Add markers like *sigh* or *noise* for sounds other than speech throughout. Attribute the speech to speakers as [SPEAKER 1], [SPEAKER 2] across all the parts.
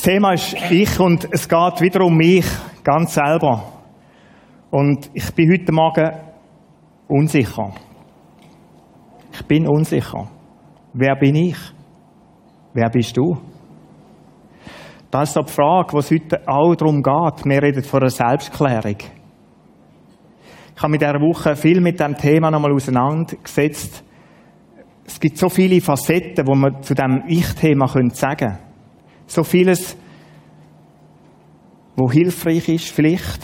[SPEAKER 1] Das Thema ist ich und es geht wieder um mich, ganz selber. Und ich bin heute Morgen unsicher. Ich bin unsicher. Wer bin ich? Wer bist du? Das ist die Frage, was heute auch darum geht. Wir reden von einer Selbstklärung. Ich habe mit dieser Woche viel mit dem Thema nochmal auseinandergesetzt. Es gibt so viele Facetten, wo man zu dem Ich-Thema sagen können. So vieles, wo hilfreich ist, vielleicht.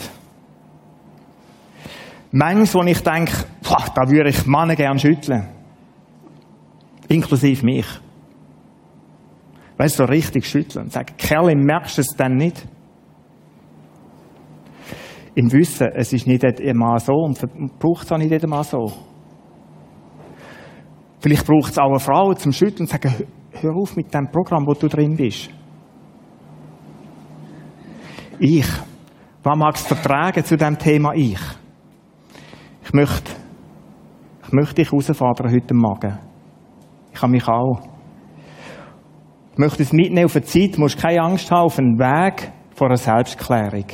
[SPEAKER 1] Manches, wo ich denke, da würde ich Männer gern schütteln. Inklusive mich. Weißt du, so richtig schütteln und sagen, Kerl, merkst du es denn nicht? Im Wissen, es ist nicht immer so und braucht es auch nicht immer so. Vielleicht braucht es auch eine Frau zum Schütteln und sagen, hör auf mit dem Programm, wo du drin bist. Ich. Was magst du vertragen zu dem Thema Ich? Ich möchte, ich möchte dich herausfordern heute Morgen. Ich habe mich auch. Ich möchte es mitnehmen auf eine Zeit, du musst keine Angst haben, auf einen Weg vor einer Selbstklärung.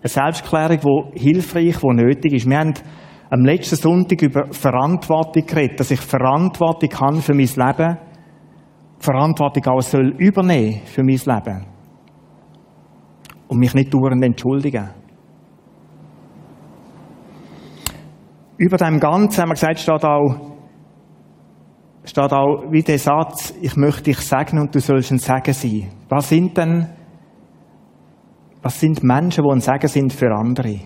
[SPEAKER 1] Eine Selbstklärung, die hilfreich, die nötig ist. Wir haben am letzten Sonntag über Verantwortung geredet, dass ich Verantwortung habe für mein Leben, Verantwortung auch soll übernehmen für mein Leben und mich nicht dauernd entschuldigen. Über dem Ganzen haben wir gesagt, steht auch, steht auch wie der Satz, ich möchte dich segnen und du sollst ein Segen sein. Was sind denn, was sind Menschen, die ein Segen sind für andere?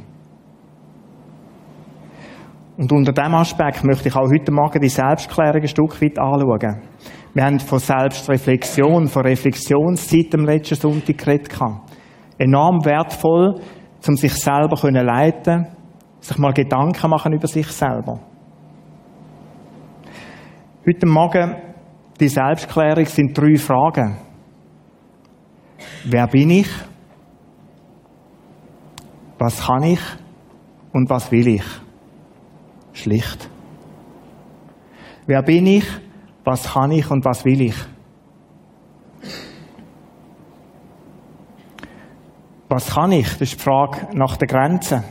[SPEAKER 1] Und unter diesem Aspekt möchte ich auch heute Morgen die Selbstklärung ein Stück weit anschauen. Wir haben von Selbstreflexion, von Reflexionszeit am letzten Sonntag geredet enorm wertvoll, um sich selber zu leiten, sich mal Gedanken machen über sich selber. Heute Morgen die Selbstklärung sind drei Fragen. Wer bin ich? Was kann ich? Und was will ich? Schlicht. Wer bin ich? Was kann ich und was will ich? Was kann ich? Das ist die Frage nach der Grenze.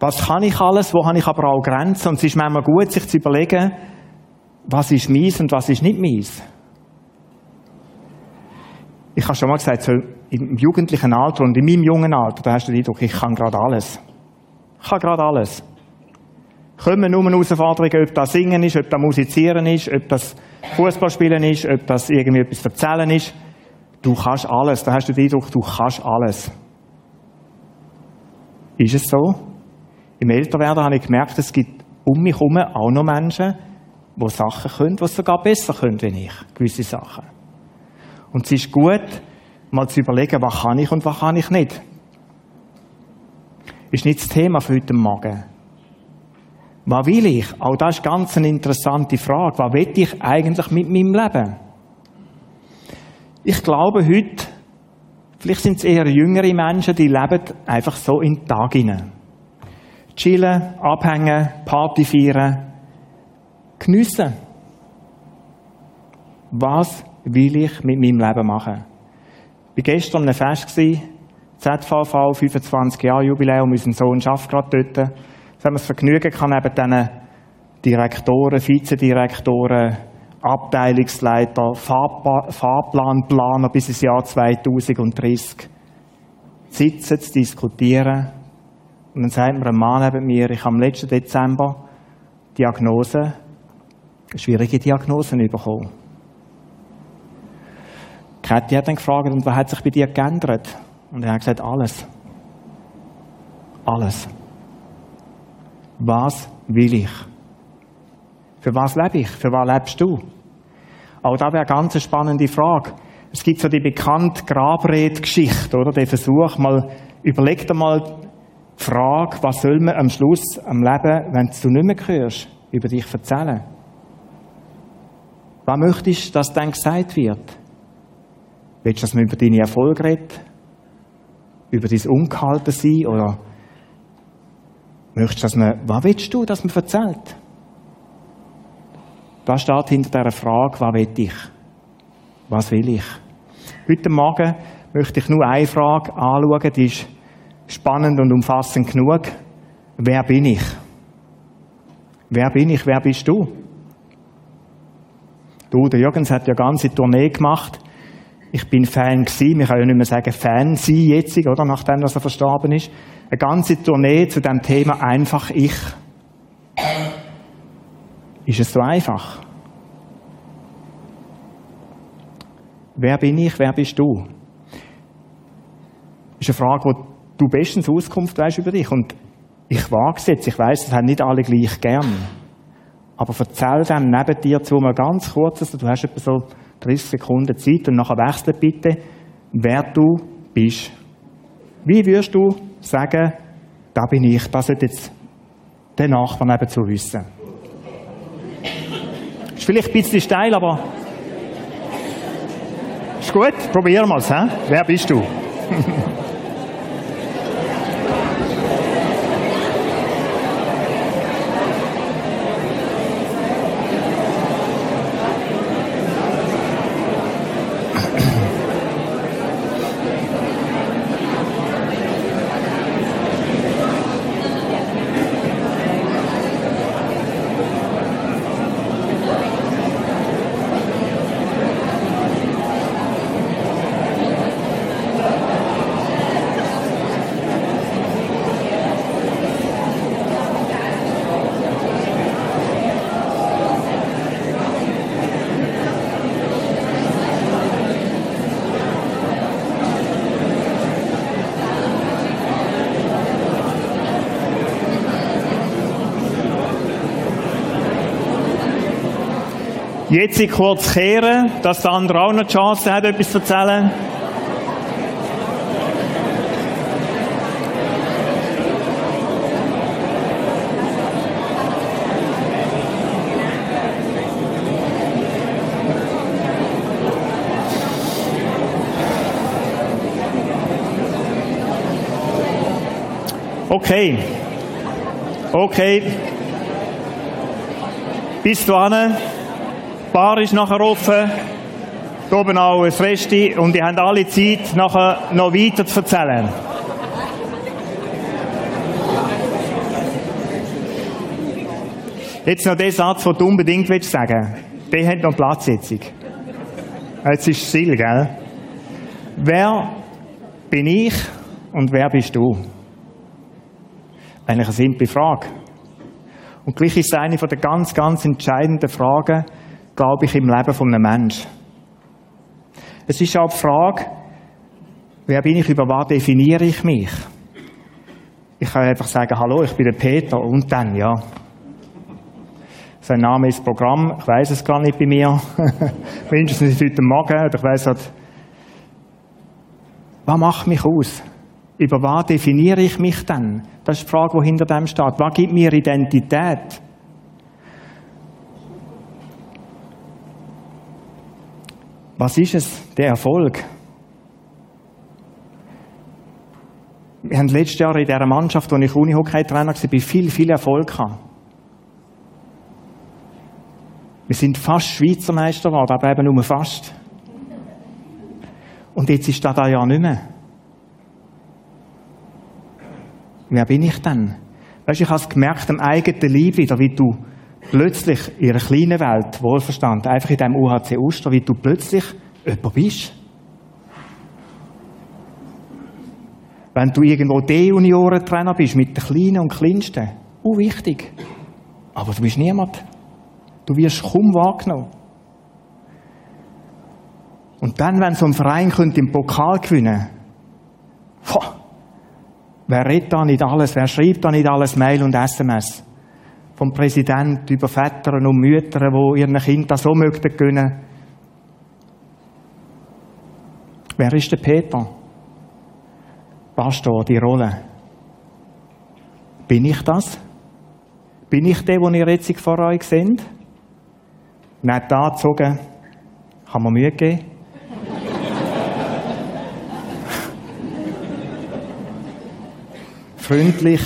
[SPEAKER 1] Was kann ich alles? Wo habe ich aber auch Grenzen? Und es ist manchmal gut, sich zu überlegen, was ist meins und was ist nicht meins. Ich habe schon mal gesagt, so im jugendlichen Alter und in meinem jungen Alter, da hast du den Eindruck, ich kann gerade alles. Ich kann gerade alles. Kommen nur Herausforderungen, ob das Singen ist, ob das Musizieren ist, ob das Fußballspielen ist, ob das irgendwie etwas erzählen ist. Du kannst alles. Da hast du den Eindruck, du kannst alles. Ist es so? Im Älterwerden habe ich gemerkt, es gibt um mich herum auch noch Menschen, die Sachen können, die sogar besser können wie ich. Gewisse Sachen. Und es ist gut, mal zu überlegen, was kann ich und was kann ich nicht. Ist nicht das Thema für heute Morgen. Was will ich? Auch das ist ganz eine interessante Frage. Was will ich eigentlich mit meinem Leben? Ich glaube heute, vielleicht sind es eher jüngere Menschen, die leben einfach so in den Tag hinein. Chillen, abhängen, Party feiern, geniessen. Was will ich mit meinem Leben machen? Ich war gestern einem Fest, ZVV, 25 Jahre Jubiläum, unser Sohn arbeitet gerade dort. Jetzt haben wir das Vergnügen kann neben diesen Direktoren, Vizedirektoren, Abteilungsleiter, Fahrplanplaner bis ins Jahr 2030 sitzen, zu diskutieren. Und dann sagt mir ein Mann neben mir, ich habe am letzten Dezember Diagnose, schwierige Diagnosen bekommen. Kathi hat dann gefragt, und was hat sich bei dir geändert? Und er hat gesagt, alles. Alles. Was will ich? Für was lebe ich? Für was lebst du? Auch da wäre eine ganz spannende Frage. Es gibt so die bekannte Grabrede-Geschichte, oder? Der Versuch, mal, überleg dir mal die Frage, was soll man am Schluss am Leben, wenn du nicht mehr hörst, über dich erzählen? Was möchtest du, dass dann gesagt wird? Willst du, dass man über deine Erfolge redet? Über dein Ungehalten sein? Oder möchtest du, dass man, was willst du, dass man erzählt? Was steht hinter dieser Frage, was will ich? Was will ich? Heute Morgen möchte ich nur eine Frage anschauen, die ist spannend und umfassend genug. Wer bin ich? Wer bin ich? Wer bist du? Du, der Jürgens hat ja ganze Tournee gemacht. Ich bin Fan gewesen. Wir können ja nicht mehr sagen Fan sein jetzt, oder? Nachdem, dass er verstorben ist. Eine ganze Tournee zu dem Thema einfach ich. Ist es so einfach? Wer bin ich? Wer bist du? Das ist eine Frage, wo du bestens Auskunft weißt über dich. Und ich wage es jetzt. Ich weiss, das haben nicht alle gleich gern. Aber erzähl dem neben dir zu mal ganz kurz, also du hast etwa so 30 Sekunden Zeit und nachher wechseln bitte, wer du bist. Wie würdest du sagen, da bin ich, das sollte jetzt der Nachbar nebenzu wissen? Ist vielleicht ein bisschen steil, aber ist gut, probieren wir es. Wer bist du? *laughs* Jetzt kurz kehren, dass der andere auch noch die Chance hat, etwas zu erzählen. Okay. Okay. Bis dahin. Die Bar ist nachher offen. Hier oben auch ein Resti. Und ihr habt alle Zeit, nachher noch weiter zu erzählen. Jetzt noch der Satz, den du unbedingt willst sagen Der hat noch Platz jetzt. Ist still, gell? Wer bin ich und wer bist du? Eigentlich eine simple Frage. Und gleich ist es eine der ganz, ganz entscheidenden Fragen, glaube ich, im Leben von einem Menschen. Es ist auch die Frage, wer bin ich, über was definiere ich mich? Ich kann einfach sagen, hallo, ich bin der Peter und dann, ja. Sein Name ist Programm, ich weiß es gar nicht bei mir. *laughs* Mindestens heute Morgen, oder ich weiß halt, was macht mich aus? Über was definiere ich mich dann? Das ist die Frage, die hinter dem steht. Was gibt mir Identität? Was ist es, der Erfolg? Wir haben letztes Jahr in dieser Mannschaft, wo ich Unihockey-Trainer war, viel, viel Erfolg gehabt. Wir sind fast Schweizer Meister geworden, aber eben nur fast. Und jetzt ist das da ja nicht mehr. Wer bin ich denn? Weißt du, ich habe es gemerkt am eigenen Leib wieder, wie du plötzlich in einer kleinen Welt, wohlverstanden, einfach in diesem UHC Oster, wie du plötzlich jemand bist. Wenn du irgendwo D-Junioren-Trainer bist, mit den Kleinen und Kleinsten, oh wichtig. Aber du bist niemand. Du wirst kaum wahrgenommen. Und dann, wenn so ein Verein könnte im Pokal gewinnen boah, wer redet da nicht alles, wer schreibt da nicht alles Mail und SMS? Vom Präsident über Väter und Mütter, die ihren Kindern so möchten gönnen. Wer ist der Peter? Pastor, die Rolle. Bin ich das? Bin ich der, den ihr jetzt vor euch seht? Nicht angezogen, kann man Mühe geben. *laughs* Freundlich,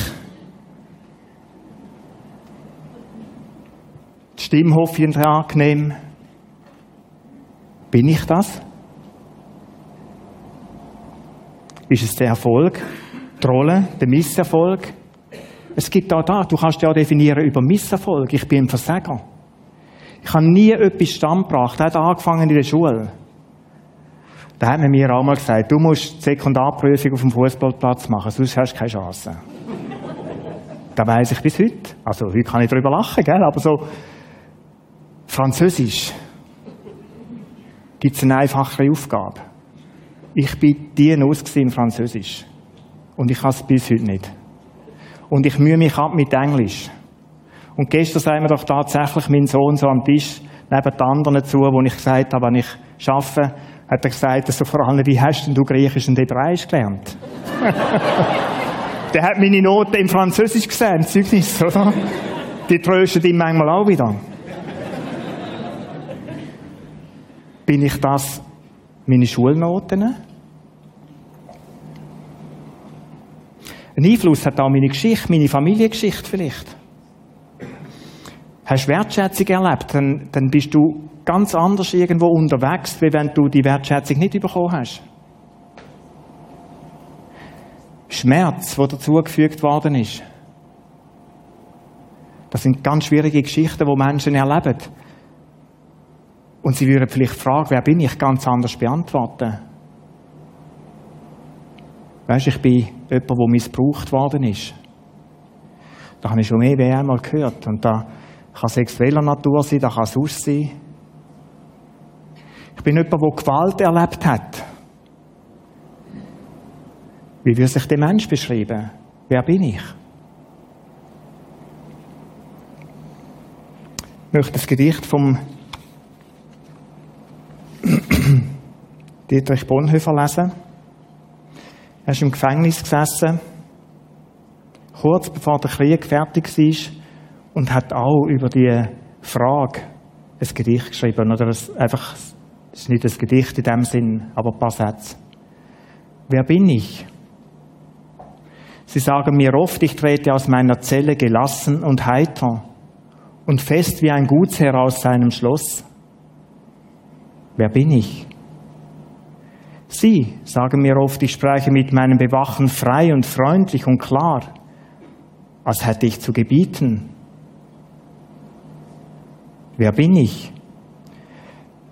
[SPEAKER 1] Stimme hoffe ich angenehm. Bin ich das? Ist es der Erfolg, die Rolle, der Misserfolg? Es gibt auch da, du kannst ja auch definieren über Misserfolg. Ich bin ein Versager. Ich habe nie etwas standgebracht. Er hat angefangen in der Schule. Da hat man mir auch mal gesagt, du musst die Sekundarprüfung auf dem Fußballplatz machen, sonst hast du keine Chance. *laughs* da weiß ich bis heute. Also heute kann ich darüber lachen, gell? aber so Französisch gibt es eine einfachere Aufgabe. Ich bin die in Französisch. Und ich kann es bis heute nicht. Und ich mühe mich ab mit Englisch. Und gestern sagen wir doch tatsächlich mein Sohn so am Tisch neben den anderen zu, wo ich gesagt habe, wenn ich arbeite, hat er gesagt, so vor allem, wie hast denn du Griechisch und Hebräisch gelernt? *laughs* Der hat meine Noten im Französisch gesehen, Zeugnis, oder? Die trösten ihm manchmal auch wieder. Bin ich das meine Schulnoten? Ein Einfluss hat auch meine Geschichte, meine Familiengeschichte vielleicht. Hast Wertschätzung erlebt, dann, dann bist du ganz anders irgendwo unterwegs, wie wenn du die Wertschätzung nicht bekommen hast. Schmerz, der dazugefügt worden ist. Das sind ganz schwierige Geschichten, die Menschen erleben. Und sie würden vielleicht fragen, wer bin ich, ganz anders beantworten. Weißt, ich bin jemand, der missbraucht worden ist. Da habe ich schon mehr wie einmal gehört. Und da kann sexueller Natur sein, da kann sonst sein. Ich bin jemand, der Gewalt erlebt hat. Wie würde sich der Mensch beschreiben? Wer bin ich? Ich möchte das Gedicht vom *clears throat* Dietrich Bonhoeffer lesen. Er ist im Gefängnis gesessen, kurz bevor der Krieg fertig war, und hat auch über die Frage ein Gedicht geschrieben. Oder ein, einfach, es ist nicht ein Gedicht in dem Sinn, aber ein paar Sätze. Wer bin ich? Sie sagen mir oft, ich trete aus meiner Zelle gelassen und heiter und fest wie ein Gutsherr aus seinem Schloss. Wer bin ich? Sie sagen mir oft, ich spreche mit meinem Bewachen frei und freundlich und klar, als hätte ich zu gebieten. Wer bin ich?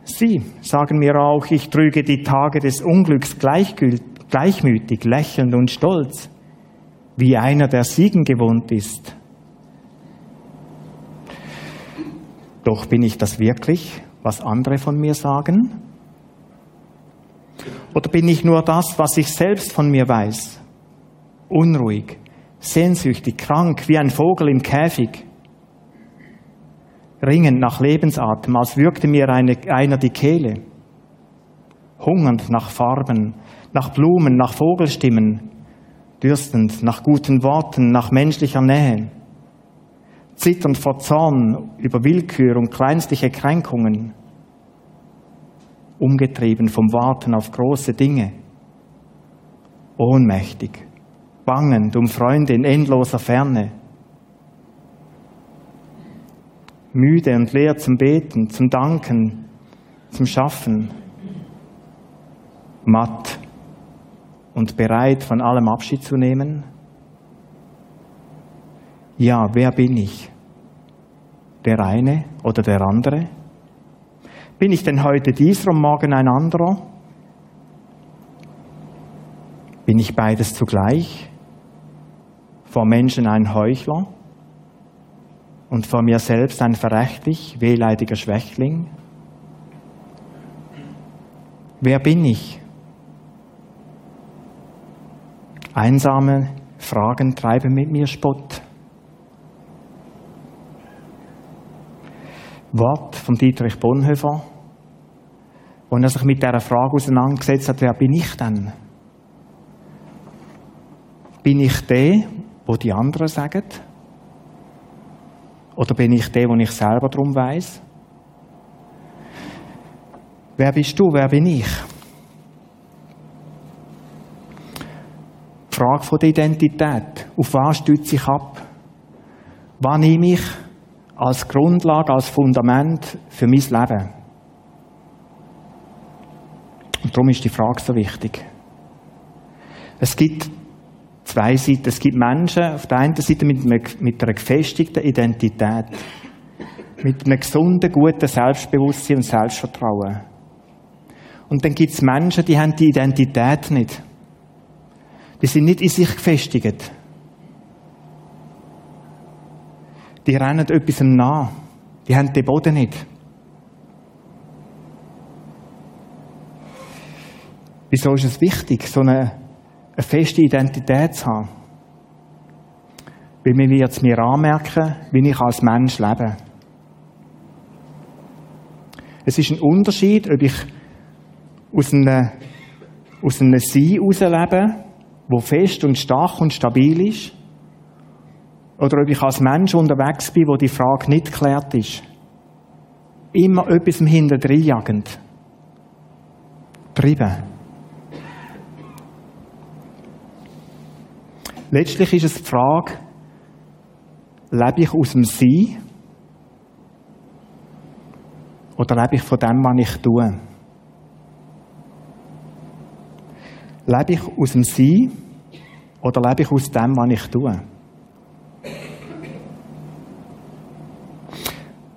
[SPEAKER 1] Sie sagen mir auch, ich trüge die Tage des Unglücks gleichmütig, lächelnd und stolz, wie einer, der Siegen gewohnt ist. Doch bin ich das wirklich, was andere von mir sagen? Oder bin ich nur das, was ich selbst von mir weiß? Unruhig, sehnsüchtig, krank, wie ein Vogel im Käfig. Ringend nach Lebensatem, als würgte mir eine, einer die Kehle. Hungernd nach Farben, nach Blumen, nach Vogelstimmen, dürstend nach guten Worten, nach menschlicher Nähe, zitternd vor Zorn über Willkür und kleinstliche Kränkungen umgetrieben vom Warten auf große Dinge, ohnmächtig, bangend um Freunde in endloser Ferne, müde und leer zum Beten, zum Danken, zum Schaffen, matt und bereit, von allem Abschied zu nehmen? Ja, wer bin ich? Der eine oder der andere? Bin ich denn heute dieser und morgen ein anderer? Bin ich beides zugleich? Vor Menschen ein Heuchler und vor mir selbst ein verächtlich, wehleidiger Schwächling? Wer bin ich? Einsame Fragen treiben mit mir Spott. Wort von Dietrich Bonhoeffer und er sich mit dieser Frage auseinandergesetzt hat, wer bin ich denn? Bin ich der, wo die anderen sagen? Oder bin ich der, wo ich selber darum weiß? Wer bist du? Wer bin ich? Die Frage der Identität. Auf was stütze ich ab? Was nehme ich als Grundlage, als Fundament für mein Leben? Und darum ist die Frage so wichtig. Es gibt zwei Seiten. Es gibt Menschen auf der einen Seite mit, einer, mit einer gefestigten Identität, mit einem gesunden, guten Selbstbewusstsein und Selbstvertrauen. Und dann gibt es Menschen, die haben die Identität nicht. Die sind nicht in sich gefestigt. Die rennen etwas nach. Die haben den Boden nicht. Wieso ist es wichtig, so eine, eine feste Identität zu haben? Weil mir wird es mir anmerken, wie ich als Mensch lebe. Es ist ein Unterschied, ob ich aus einem, aus einem Sein herauslebe, wo fest und stark und stabil ist, oder ob ich als Mensch unterwegs bin, wo die Frage nicht geklärt ist. Immer etwas im jagend. Treiben. Letztlich ist es die Frage, lebe ich aus dem Sein oder lebe ich von dem, was ich tue? Lebe ich aus dem Sein oder lebe ich aus dem, was ich tue?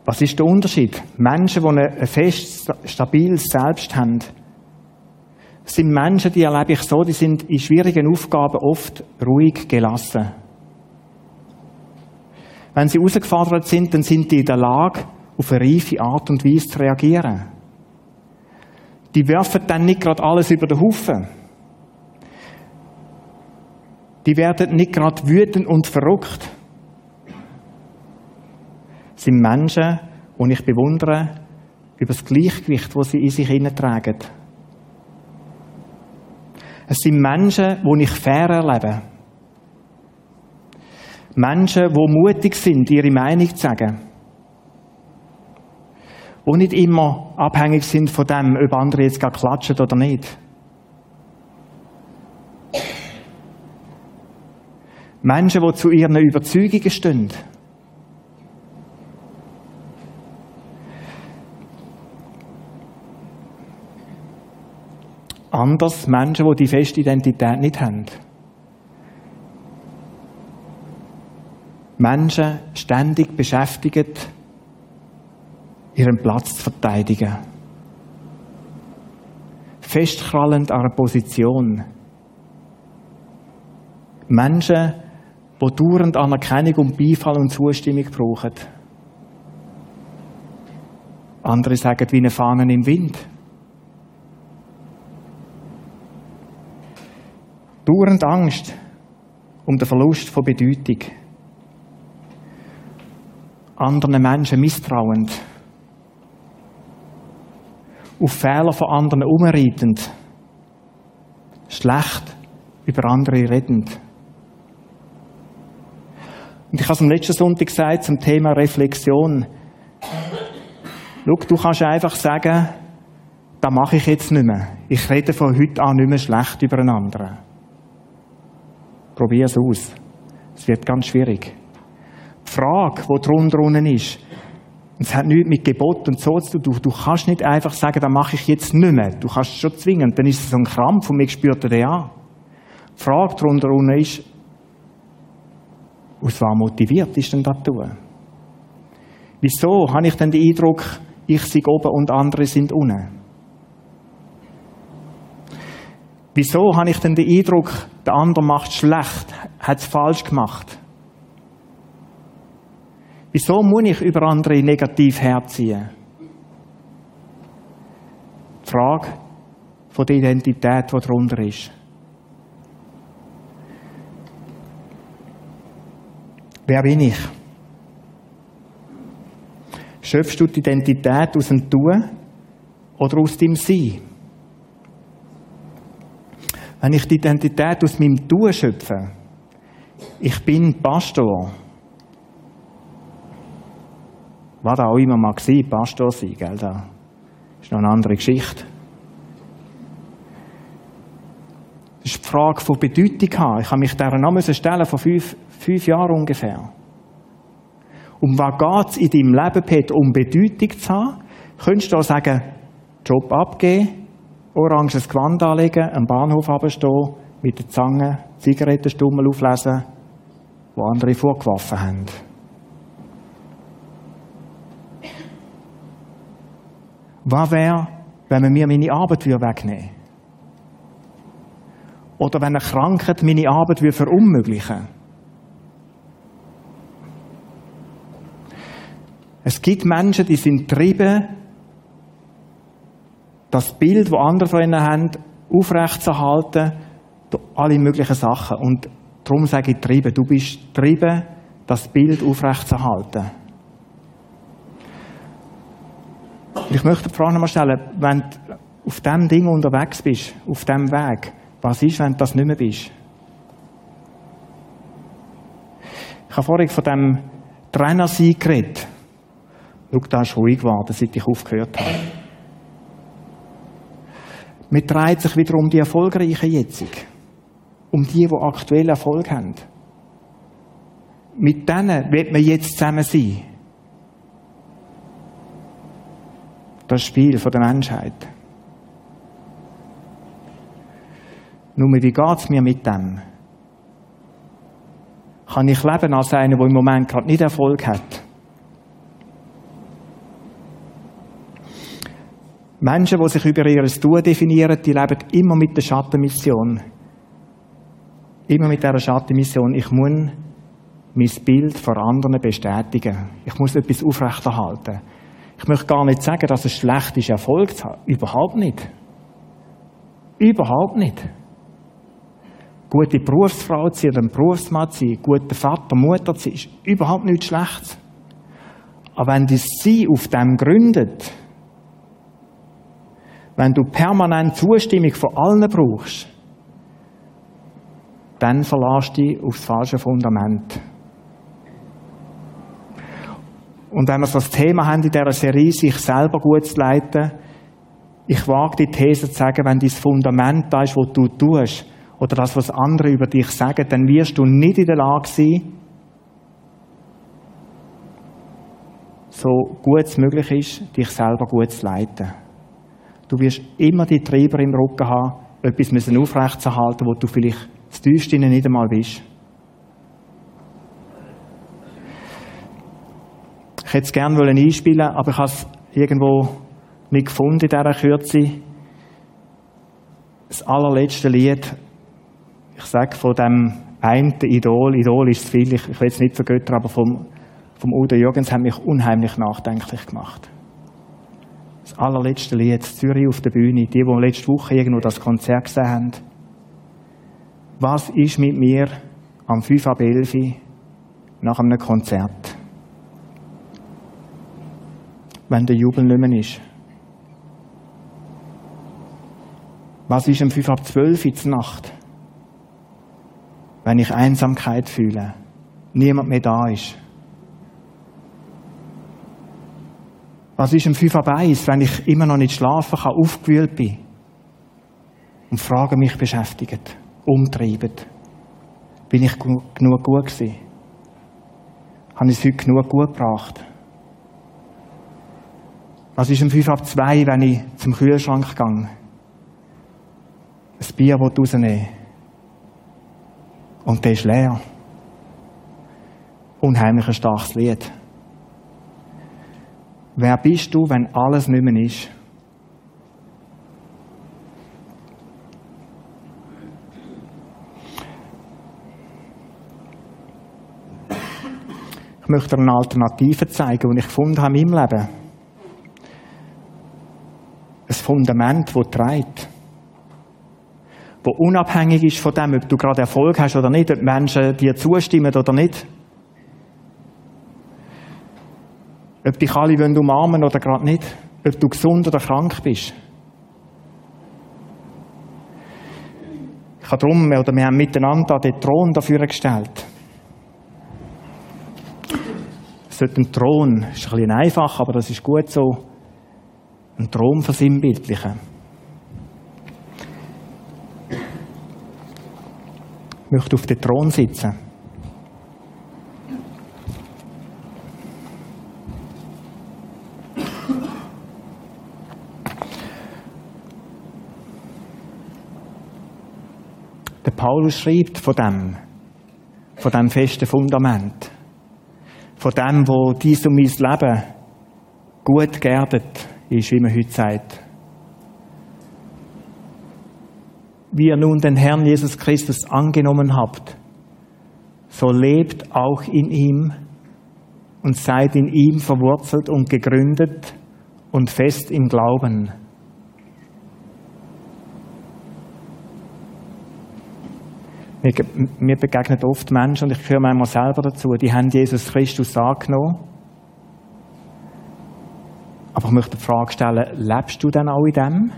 [SPEAKER 1] Was ist der Unterschied? Menschen, die ein fest, stabiles Selbst haben, sind Menschen, die erlebe ich so, die sind in schwierigen Aufgaben oft ruhig gelassen. Wenn sie herausgefordert sind, dann sind die in der Lage, auf eine reife Art und Weise zu reagieren. Die werfen dann nicht gerade alles über den Haufen. Die werden nicht gerade wütend und verrückt. Sind Menschen, die ich bewundere über das Gleichgewicht, das sie in sich tragen. Es sind Menschen, die ich fair erlebe. Menschen, die mutig sind, ihre Meinung zu sagen. Die nicht immer abhängig sind von dem, ob andere jetzt gar klatschen oder nicht. Menschen, die zu ihren Überzeugungen stehen. Anders Menschen, die die feste Identität nicht haben. Menschen ständig beschäftigt, ihren Platz zu verteidigen. Festkrallend an einer Position. Menschen, die dauernd Anerkennung und Beifall und Zustimmung brauchen. Andere sagen wie eine Fahne im Wind. Dauernd Angst um den Verlust von Bedeutung. Anderen Menschen misstrauend. Auf Fehler von anderen umreitend. Schlecht über andere redend. Und ich habe es am letzten Sonntag gesagt zum Thema Reflexion. Schau, du kannst einfach sagen, das mache ich jetzt nicht mehr. Ich rede von heute an nicht mehr schlecht über einen anderen. Probier es aus. Es wird ganz schwierig. Die Frage, die drunter unten ist, es hat nichts mit Gebot und so zu tun. Du, kannst nicht einfach sagen, das mache ich jetzt nicht mehr. Du kannst es schon zwingen. Dann ist es so ein Krampf und mir spürt er den an. Die Frage drunter unten ist, aus was motiviert ist denn das tun? Wieso habe ich denn den Eindruck, ich sei oben und andere sind unten? Wieso habe ich denn den Eindruck, der andere macht schlecht, hat es falsch gemacht? Wieso muss ich über andere negativ herziehen? Die Frage von der Identität, die darunter ist. Wer bin ich? Schöpfst du die Identität aus dem Tun oder aus dem Sein? Wenn ich die Identität aus meinem Tun schöpfe, ich bin Pastor. War da auch immer mal gewesen, Pastor sein, gell? Das ist noch eine andere Geschichte. Das ist die Frage von Bedeutung haben. Ich habe mich dieser noch stellen vor fünf, fünf Jahren ungefähr. Um was geht es in deinem Leben, Peter? Um Bedeutung zu haben? Könntest du auch sagen, Job abgeben, oranges Gewand anlegen, am Bahnhof runterstehen, mit der Zange Zigarettenstummel auflesen, wo andere vorgeworfen haben. Was wäre, wenn man mir meine Arbeit wegnehmen würde? Oder wenn eine Krankheit meine Arbeit verunmöglichen würde? Es gibt Menschen, die sind getrieben, das Bild, das andere von ihnen haben, aufrechtzuerhalten, alle möglichen Sachen. Und darum sage ich getrieben. Du bist getrieben, das Bild aufrechtzuerhalten. Ich möchte die Frage nochmal stellen, wenn du auf diesem Ding unterwegs bist, auf diesem Weg, was ist, wenn du das nicht mehr bist? Ich habe vorhin von dem Trainer geredet. Schau, da ist ruhig geworden, seit ich aufgehört habe. Man dreht sich wieder um die Erfolgreichen jetzt. Um die, die aktuell Erfolg haben. Mit denen wird man jetzt zusammen sein. Das Spiel der Menschheit. Nur wie geht es mir mit dem? Kann ich leben als einer, der im Moment gerade nicht Erfolg hat? Menschen, die sich über ihr Tun definieren, die leben immer mit der Schattenmission. Immer mit dieser Schattenmission. Ich muss mein Bild vor anderen bestätigen. Ich muss etwas aufrechterhalten. Ich möchte gar nicht sagen, dass es schlecht ist, Erfolg zu haben. Überhaupt nicht. Überhaupt nicht. Gute Berufsfrau zu sein oder Berufsmann zu sein, guter Vater, Mutter zu sein, ist überhaupt nichts Schlechtes. Aber wenn das Sie auf dem gründet, wenn du permanent Zustimmung von allen brauchst, dann verlässt du dich aufs falsche Fundament. Und wenn wir so das Thema haben in dieser Serie, sich selber gut zu leiten, ich wage die These zu sagen, wenn dein Fundament da ist, was du tust, oder das, was andere über dich sagen, dann wirst du nicht in der Lage sein, so gut es möglich ist, dich selber gut zu leiten. Du wirst immer die Treiber im Rücken haben, etwas müssen aufrechtzuerhalten, wo du vielleicht das tiefste nicht einmal bist. Ich hätte es gerne einspielen aber ich habe es irgendwo nicht gefunden in dieser Kürze. Das allerletzte Lied, ich sage von dem einen Idol, Idol ist es viel, ich, ich will es nicht vergöttern, aber vom, vom Udo Jürgens hat mich unheimlich nachdenklich gemacht das allerletzte Lied, Zürich auf der Bühne, die, die letzte Woche irgendwo das Konzert gesehen haben. Was ist mit mir am 5 ab 11 nach einem Konzert? Wenn der Jubel nicht mehr ist. Was ist am 5 ab 12 in der Nacht? Wenn ich Einsamkeit fühle, niemand mehr da ist. Was ist um 5 ab 1, wenn ich immer noch nicht schlafen kann, aufgewühlt bin und Fragen mich beschäftigen, umtreiben? Bin ich genug gut gewesen? Habe ich es heute genug gut gebracht? Was ist um 5 ab 2, wenn ich zum Kühlschrank gehe? Ein Bier rausnehmen Und der ist leer. Unheimlich ein starkes Lied. Wer bist du, wenn alles nicht mehr ist? Ich möchte eine Alternative zeigen, die ich gefunden habe in meinem Leben. Ein Fundament, das trägt. Das unabhängig ist von dem, ob du gerade Erfolg hast oder nicht, ob Menschen dir zustimmen oder nicht. Ob dich alle wollen umarmen oder gerade nicht. Ob du gesund oder krank bist. Ich habe darum, oder wir haben miteinander den Thron dafür gestellt. Es sollte ein Thron, das ist ein bisschen einfach, aber das ist gut so, ein Thron versinnbildlichen. Ich möchte auf den Thron sitzen. Paulus schreibt von dem, von dem festen Fundament, von dem, wo dies und mein Leben gut geerdet ist, wie man heute sagt. Wie ihr nun den Herrn Jesus Christus angenommen habt, so lebt auch in ihm und seid in ihm verwurzelt und gegründet und fest im Glauben. Mir begegnen oft Menschen, und ich gehöre manchmal selber dazu, die haben Jesus Christus angenommen. Aber ich möchte die Frage stellen, lebst du denn auch in dem?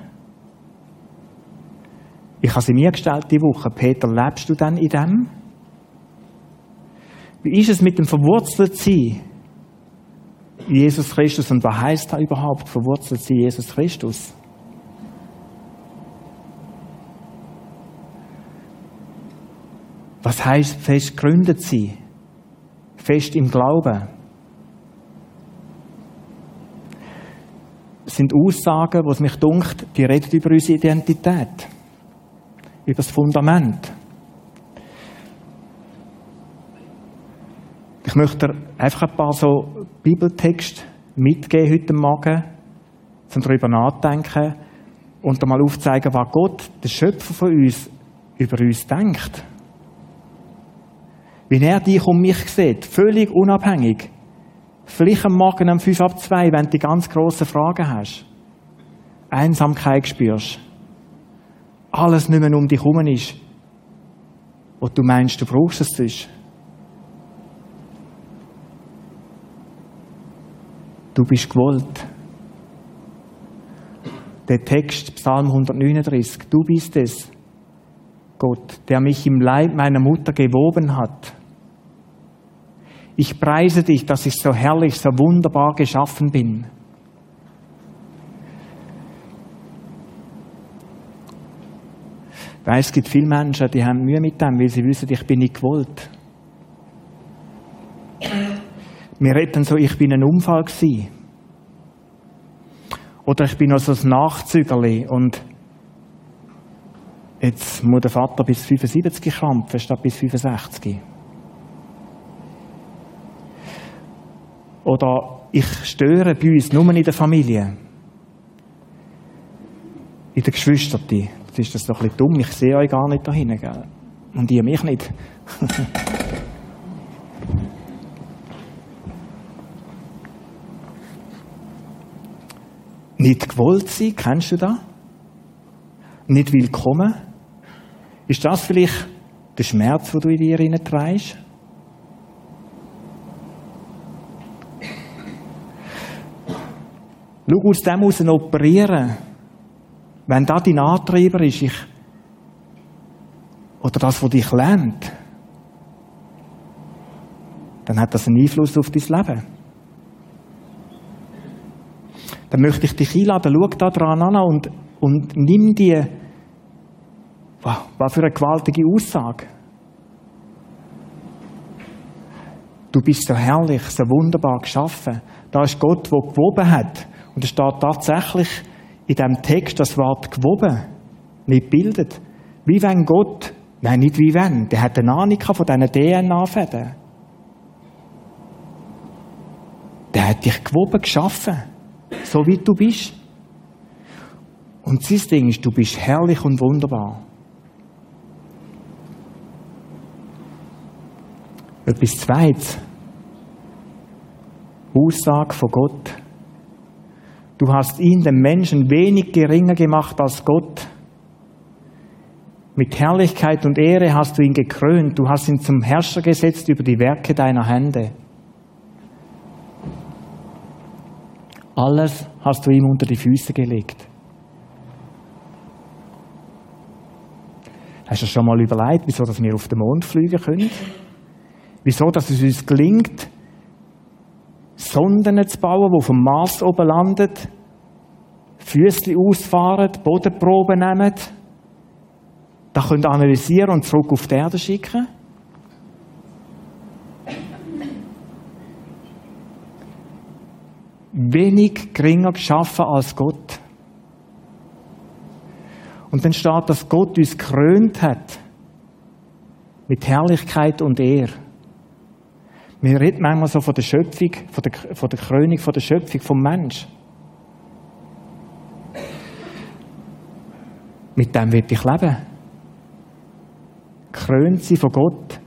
[SPEAKER 1] Ich habe sie mir gestellt die Woche. Peter, lebst du denn in dem? Wie ist es mit dem Verwurzeltsein in Jesus Christus? Und was heißt da überhaupt, verwurzelt sein Jesus Christus? Was heißt fest gegründet sein? Fest im Glauben? Das sind Aussagen, wo es mich dunkt, die reden über unsere Identität, über das Fundament. Ich möchte einfach ein paar so Bibeltexte mitgeben heute Morgen, um darüber nachzudenken und einmal aufzuzeigen, was Gott, der Schöpfer von uns, über uns denkt. Wie er dich und mich sieht, völlig unabhängig. Vielleicht am Morgen um 5 ab 2, wenn du die ganz grossen Fragen hast. Einsamkeit spürst. Alles nicht mehr um dich herum ist. Und du meinst, du brauchst es sonst. Du bist gewollt. Der Text, Psalm 139, du bist es, Gott, der mich im Leib meiner Mutter gewoben hat. Ich preise dich, dass ich so herrlich, so wunderbar geschaffen bin. Weil es gibt viele Menschen, die haben Mühe mit dem, weil sie wissen, ich bin nicht gewollt. Wir reden so, ich bin ein Unfall gewesen. Oder ich bin noch so ein Nachzügerli und jetzt muss der Vater bis 75 krampfen statt bis 65. Oder ich störe bei uns nur in der Familie. In den Geschwistern. Jetzt ist das doch ein bisschen dumm. Ich sehe euch gar nicht da hinten, gell? Und ihr mich nicht. *laughs* Nicht gewollt sein, kennst du das? Nicht willkommen? Ist das vielleicht der Schmerz, den du in dir trägst? Schau aus dem heraus operieren. Wenn das dein Antreiber ist, ich, oder das, was dich lernt, dann hat das einen Einfluss auf dein Leben dann möchte ich dich einladen, schau da dran an und, und nimm die, wow, was für eine gewaltige Aussage. Du bist so herrlich, so wunderbar geschaffen. Da ist Gott, der gewoben hat. Und es steht tatsächlich in diesem Text das Wort gewoben, nicht bildet. Wie wenn Gott, nein, nicht wie wenn, der hat eine Ahnung von diesen DNA-Fäden. Der hat dich gewoben geschaffen so wie du bist. Und das Ding ist, du bist herrlich und wunderbar. Etwas Zweites. Aussage von Gott. Du hast ihn, den Menschen, wenig geringer gemacht als Gott. Mit Herrlichkeit und Ehre hast du ihn gekrönt. Du hast ihn zum Herrscher gesetzt über die Werke deiner Hände. Alles hast du ihm unter die Füße gelegt. Hast du schon mal überlegt, wieso dass wir auf den Mond fliegen können? Wieso dass es uns gelingt, Sonden zu bauen, die vom Mars oben landen, Füße ausfahren, Bodenproben nehmen, da können analysieren und zurück auf die Erde schicken? wenig geringer geschaffen als Gott. Und dann steht, dass Gott uns krönt hat mit Herrlichkeit und Ehr. Wir reden manchmal so von der Schöpfung, von der, von der Krönung, von der Schöpfung vom Mensch. Mit dem wird ich leben. Krönt sie von Gott.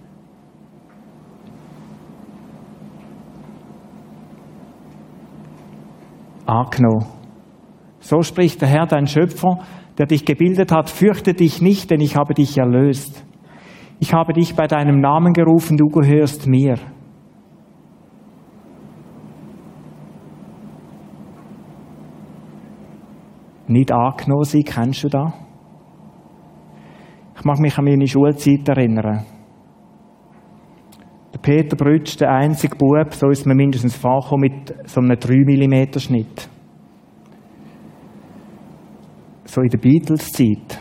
[SPEAKER 1] Angenommen. So spricht der Herr, dein Schöpfer, der dich gebildet hat, fürchte dich nicht, denn ich habe dich erlöst. Ich habe dich bei deinem Namen gerufen, du gehörst mir. Nicht angenommen sein, kennst du das? Ich mag mich an meine Schulzeit erinnern. Der Peter Brütsch, der einzige Bub, so ist mir mindestens vorgekommen, mit so einem 3 mm Schnitt. So in der Beatles-Zeit.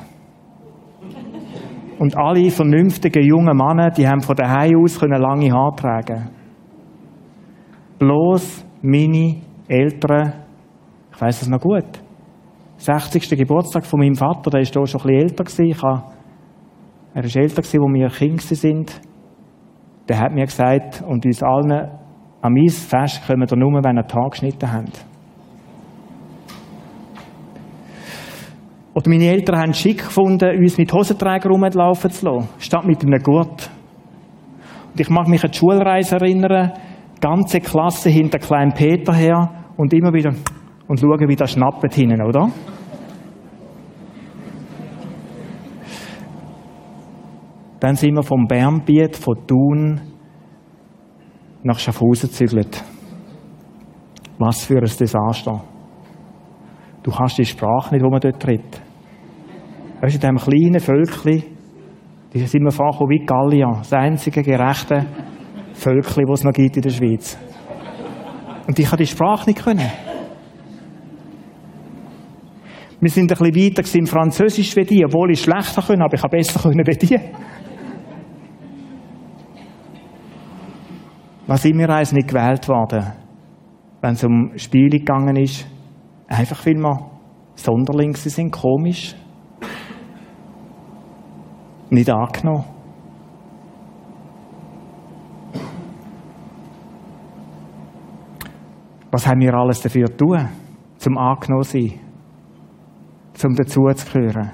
[SPEAKER 1] Und alle vernünftigen jungen Männer, die haben von daheim aus können lange Haare tragen. Bloß meine Eltern, ich weiß es noch gut, 60. Geburtstag von meinem Vater, der ist da schon ein bisschen älter gewesen. Ich habe, er ist älter gewesen, als wir Kinder sind. Der hat mir gesagt, und uns allen, an mein Fest kommen wir nur, wenn wir Tag geschnitten haben. Oder meine Eltern haben es schick gefunden, uns mit Hosenträger rumlaufen zu lassen, statt mit einem Gurt. Und ich mag mich an die Schulreise erinnern, ganze Klasse hinter kleinen Peter her und immer wieder und schauen, wie das schnappt hinten, oder? Dann sind wir vom Bernbiet, von Thun nach Schaffhausen gezügelt. Was für ein Desaster. Du kannst die Sprache nicht, wo man dort tritt. Weißt du, in diesem kleinen Völkchen, die sind wir vorgekommen wie Gallia, das einzige gerechte Völkchen, das es noch gibt in der Schweiz. Und ich habe die Sprache nicht können. Wir sind ein bisschen weiter im Französisch wie die, obwohl ich schlechter können, aber ich habe besser können wie die. Was immer eins nicht gewählt worden, wenn es um Spiele gegangen ist, einfach weil wir Sonderlinge sind, komisch. Nicht angenommen. Was haben wir alles dafür tun, zum angenommen zu sein? Um dazuzugehören.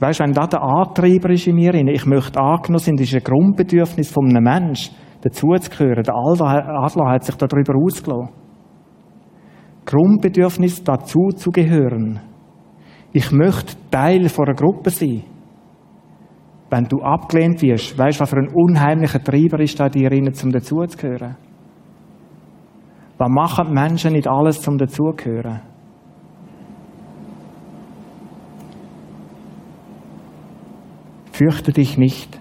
[SPEAKER 1] Weißt wenn das der Antreiber ist in mir, ich möchte angenommen sein, das ist ein Grundbedürfnis von einem Menschen, dazuzugehören. Der Adler hat sich darüber ausgelassen. Grundbedürfnis, dazu zu gehören. Ich möchte Teil von einer Gruppe sein. Wenn du abgelehnt wirst, weißt du, was für ein unheimlicher Treiber ist da dir rein, um dazuzugehören? Was machen Menschen nicht alles, um dazugehören? Fürchte dich nicht,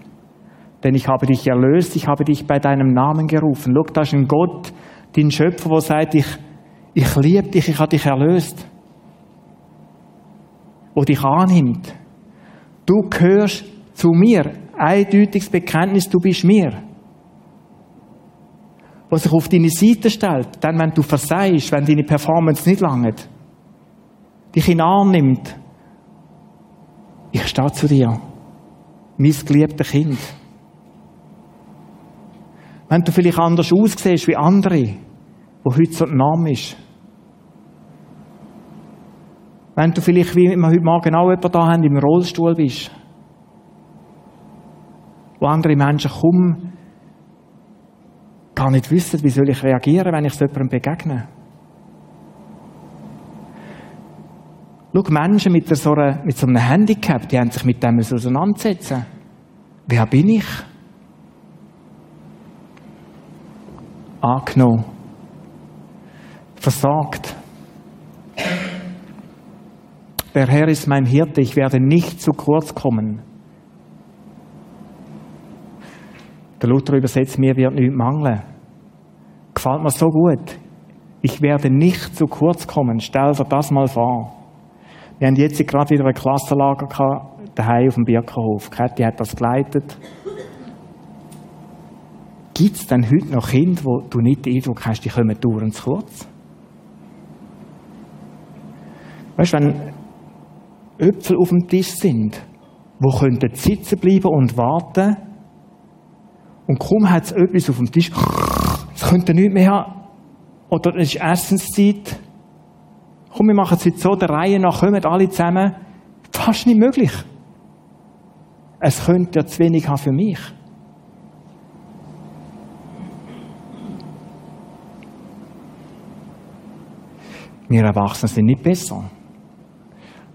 [SPEAKER 1] denn ich habe dich erlöst, ich habe dich bei deinem Namen gerufen. Schau, da ist ein Gott, dein Schöpfer, der sagt, ich, ich liebe dich, ich habe dich erlöst. Wo dich annimmt. Du gehörst zu mir. Eindeutiges Bekenntnis, du bist mir. Was sich auf deine Seite stellt, dann, wenn du verseihst, wenn deine Performance nicht langt, dich in den Arm nimmt. Ich stehe zu dir mein geliebtes Kind. Wenn du vielleicht anders aussiehst wie andere, wo heute so Name ist. Wenn du vielleicht, wie wir heute Morgen auch jemanden da haben, im Rollstuhl bist. Wo andere Menschen kommen, gar nicht wissen, wie soll ich reagieren, wenn ich so jemandem begegne. Schau, Menschen mit so, einer, mit so einem Handicap, die haben sich mit dem auseinandersetzen. Wer bin ich? Angenommen. Versagt. Der Herr ist mein Hirte, ich werde nicht zu kurz kommen. Der Luther übersetzt, mir wird nichts mangeln. Gefällt mir so gut. Ich werde nicht zu kurz kommen. Stell dir das mal vor. Wir haben jetzt gerade wieder ein Klassenlager gehabt, daheim auf dem Birkenhof. Kathi hat das geleitet. Gibt es denn heute noch Kinder, wo du nicht den Eindruck hast, die kommen dauernd zu kurz? Weißt du, wenn Äpfel auf dem Tisch sind, die könnten sitzen bleiben und warten. Und kaum hat es etwas auf dem Tisch, *laughs* es könnte nichts mehr haben. Oder es ist Essenszeit. Komm, wir machen es jetzt so, der Reihe nach kommen alle zusammen. Fast nicht möglich. Es könnte ja zu wenig haben für mich. Wir Erwachsenen sind nicht besser.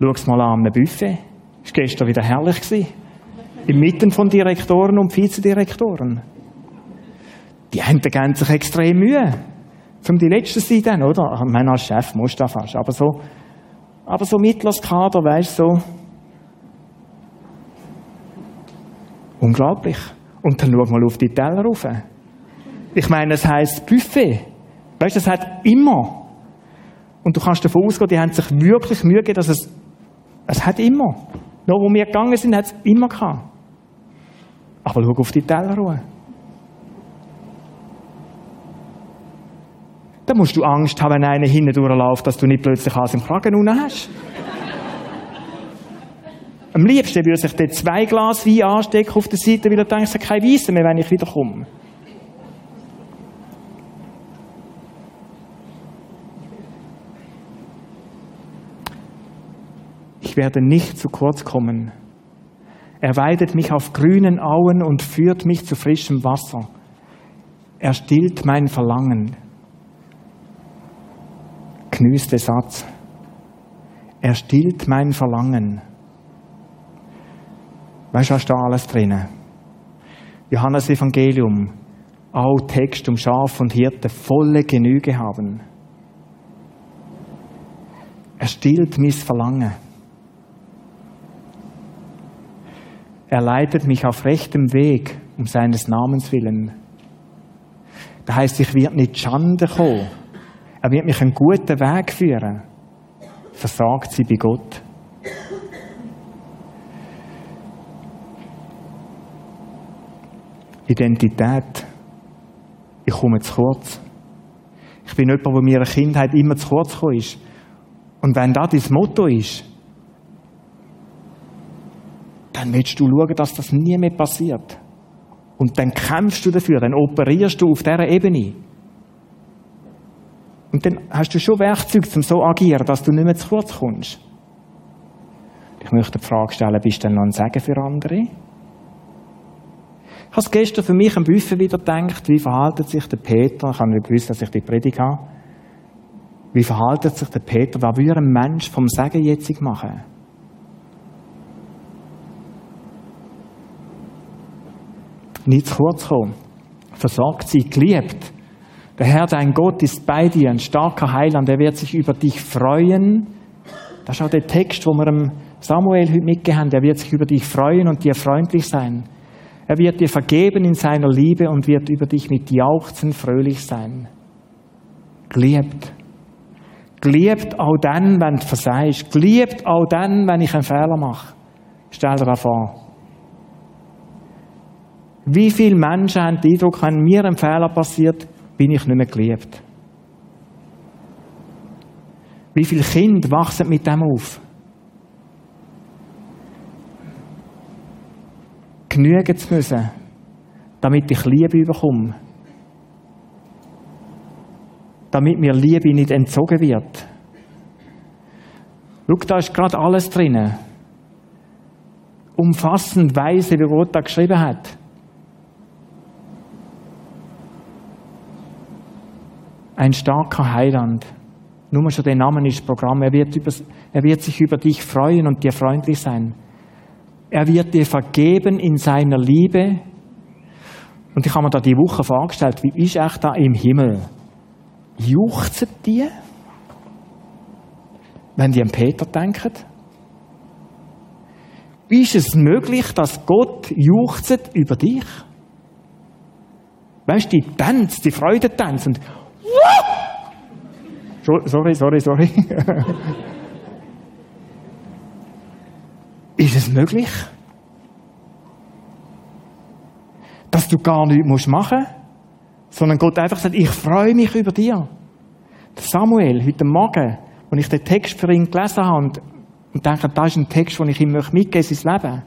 [SPEAKER 1] Schau es mal an einem Buffet. Das war gestern wieder herrlich. Inmitten von Direktoren und Vizedirektoren. Die haben sich extrem Mühe. Um die Letzten sein, oder? Ich meine, als Chef musst du fast. Aber so, aber so mittleres Kader, weißt du, so. Unglaublich. Und dann schau mal auf die Teller rauf. Ich meine, es heisst Buffet. Weißt du, es hat immer. Und du kannst davon ausgehen, die haben sich wirklich Mühe gegeben, dass es, es hat immer. Noch wo wir gegangen sind, hat es immer gehabt. Aber schau auf die Teller rauf. Dann musst du Angst haben, wenn einer hinten durchläuft, dass du nicht plötzlich alles im Kragen unten hast. Am liebsten würde sich der zwei Glas Wein anstecken auf der Seite, weil er denkt, es hat kein Weissen mehr, wenn ich wiederkomme. Ich werde nicht zu kurz kommen. Er weidet mich auf grünen Auen und führt mich zu frischem Wasser. Er stillt mein Verlangen. Knüste Satz. Er stillt mein Verlangen. Weißt du, was da alles drin? Johannes Evangelium, auch Text um Schaf und Hirte, volle Genüge haben. Er stillt mein Verlangen. Er leitet mich auf rechtem Weg um seines Namens willen. Das heißt, ich werde nicht Schande kommen. Er wird mich einen guten Weg führen. Versagt sie bei Gott. Identität. Ich komme zu kurz. Ich bin jemand, der mir in der Kindheit immer zu kurz gekommen ist. Und wenn das dein Motto ist, dann willst du schauen, dass das nie mehr passiert. Und dann kämpfst du dafür, dann operierst du auf dieser Ebene. Und dann hast du schon Werkzeuge, um so zu agieren, dass du nicht mehr zu kurz kommst. Ich möchte die Frage stellen, bist du denn noch ein Segen für andere? Ich habe gestern für mich am Buffet wieder gedacht, wie verhaltet sich der Peter, ich habe nicht gewusst, dass ich die Predigt habe, wie verhaltet sich der Peter, was würde ein Mensch vom Segen jetzt machen? Nicht zu kurz kommen. Versorgt sie, geliebt. Der Herr, dein Gott, ist bei dir, ein starker Heiland, er wird sich über dich freuen. Das ist auch der Text, wo wir Samuel heute mitgegeben haben. Er wird sich über dich freuen und dir freundlich sein. Er wird dir vergeben in seiner Liebe und wird über dich mit Jauchzen fröhlich sein. Geliebt. Geliebt auch dann, wenn du versagst. Geliebt auch dann, wenn ich einen Fehler mache. Stell dir das vor. Wie viele Menschen haben den Eindruck, wenn mir ein Fehler passiert, bin ich nicht mehr geliebt? Wie viele Kinder wachsen mit dem auf? Genügen zu müssen, damit ich Liebe bekomme. Damit mir Liebe nicht entzogen wird. Schau, da ist gerade alles drin. Umfassend weise, wie Gott da geschrieben hat. Ein starker Heiland. Nur schon der Name ist Programm. Er wird, über, er wird sich über dich freuen und dir freundlich sein. Er wird dir vergeben in seiner Liebe. Und ich habe mir da die Woche vorgestellt, wie ist echt da im Himmel? Juchzen die, wenn die an Peter denken? Wie ist es möglich, dass Gott juchzt über dich? Weißt du, die tanzt, die Freude tanzt und Sorry, sorry, sorry. Ist es möglich? Dass du gar nichts machen musst, sondern Gott einfach sagt, ich freue mich über dir. Samuel, heute Morgen, als ich den Text für ihn gelesen habe und, und denke, das ist ein Text, den ich ihm mitgeben möchte, sein Leben.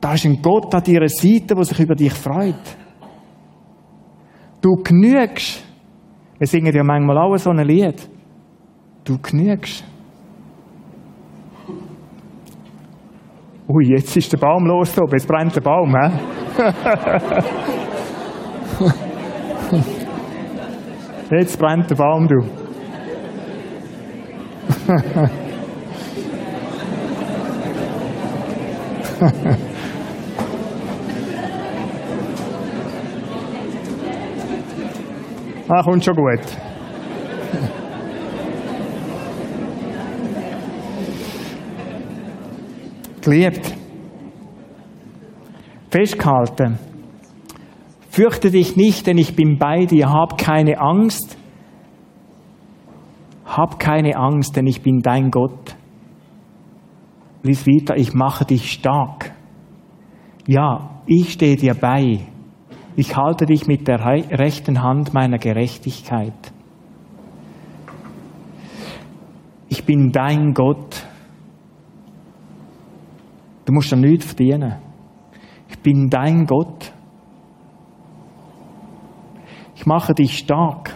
[SPEAKER 1] Da ist ein Gott an deiner Seite, der sich über dich freut. Du genügst. Wir singen ja manchmal auch so ein Lied. Du genügst. Ui, jetzt ist der Baum los jetzt brennt der Baum, hä? *laughs* jetzt brennt der Baum, du. *laughs* ah, kommt schon gut. Geliebt. Festgehalten. Fürchte dich nicht, denn ich bin bei dir. Hab keine Angst. Hab keine Angst, denn ich bin dein Gott. Lies weiter, ich mache dich stark. Ja, ich stehe dir bei. Ich halte dich mit der rechten Hand meiner Gerechtigkeit. Ich bin dein Gott. Du musst ja nichts verdienen. Ich bin dein Gott. Ich mache dich stark.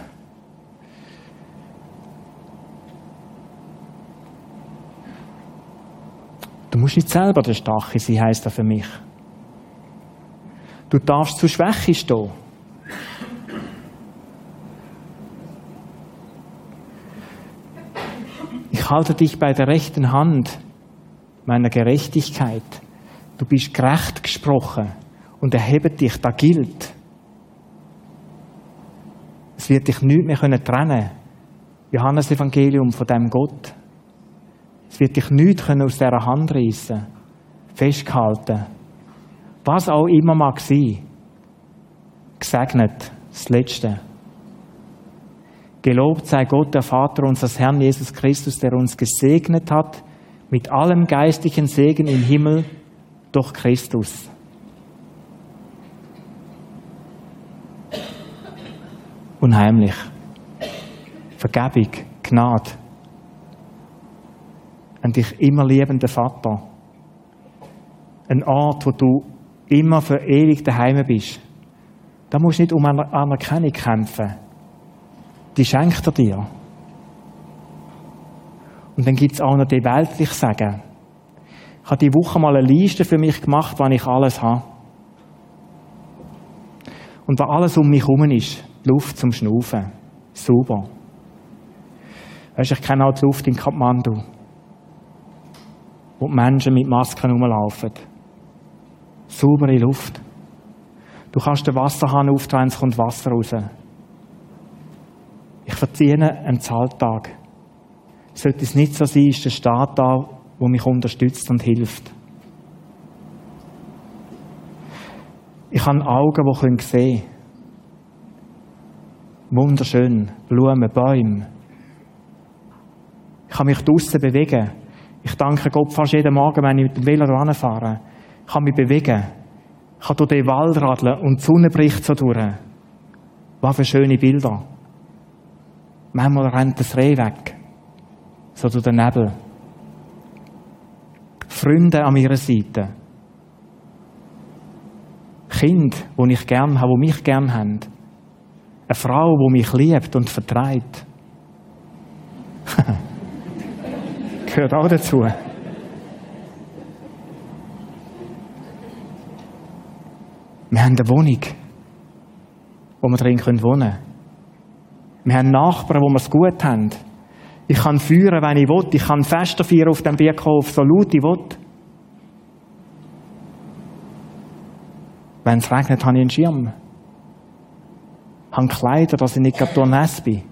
[SPEAKER 1] Du musst nicht selber der Starke sein, heisst das für mich. Du darfst zu Schwäche stehen. Ich halte dich bei der rechten Hand meiner Gerechtigkeit. Du bist gerecht gesprochen und erhebe dich, da gilt. Es wird dich nicht mehr trennen können. Johannes Evangelium von dem Gott. Es wird dich nichts aus dieser Hand reissen, festgehalten. Was auch immer mag sein. Gesegnet, das Letzte. Gelobt sei Gott, der Vater unseres Herrn Jesus Christus, der uns gesegnet hat mit allem geistlichen Segen im Himmel durch Christus. Unheimlich. Vergebung, Gnade, ein dich immer liebender Vater. Ein Ort, wo du immer für ewig daheim bist. Da musst du nicht um Anerkennung kämpfen. Die schenkt er dir. Und dann gibt es auch noch die weltlich Sagen. Ich habe die Woche mal eine Liste für mich gemacht, wann ich alles habe. Und was alles um mich herum ist, die Luft zum Schnaufen. Sauber. Weißt du, ich kenne auch die Luft in Kathmandu wo die Menschen mit Masken rumlaufen. Saubere Luft. Du kannst den Wasserhahn aufdrehen, es kommt Wasser raus. Ich verziehe einen Zahltag. Sollte es nicht so sein, ist der Staat da, der mich unterstützt und hilft. Ich habe Augen, die sehen können. Wunderschön. Blumen, Bäume. Ich kann mich draussen bewegen. Ich danke Gott fast jeden Morgen, wenn ich mit dem Velo fahre. Kann mich bewegen. Kann durch den Wald radeln und die Sonne bricht so durch. Was für schöne Bilder. Manchmal rennt das Reh weg. So durch den Nebel. Freunde an meiner Seite. Kind, wo ich gern habe, wo mich gern haben. Eine Frau, wo mich liebt und vertreibt. *laughs* gehört auch dazu. Wir haben eine Wohnung, wo wir drin wohnen können. Wir haben Nachbarn, wo wir es gut haben. Ich kann führen, wenn ich will. Ich kann Fester feiern auf dem Bierhof, so laut ich will. Wenn es regnet, habe ich einen Schirm. Ich habe Kleider, dass ich nicht nass bin.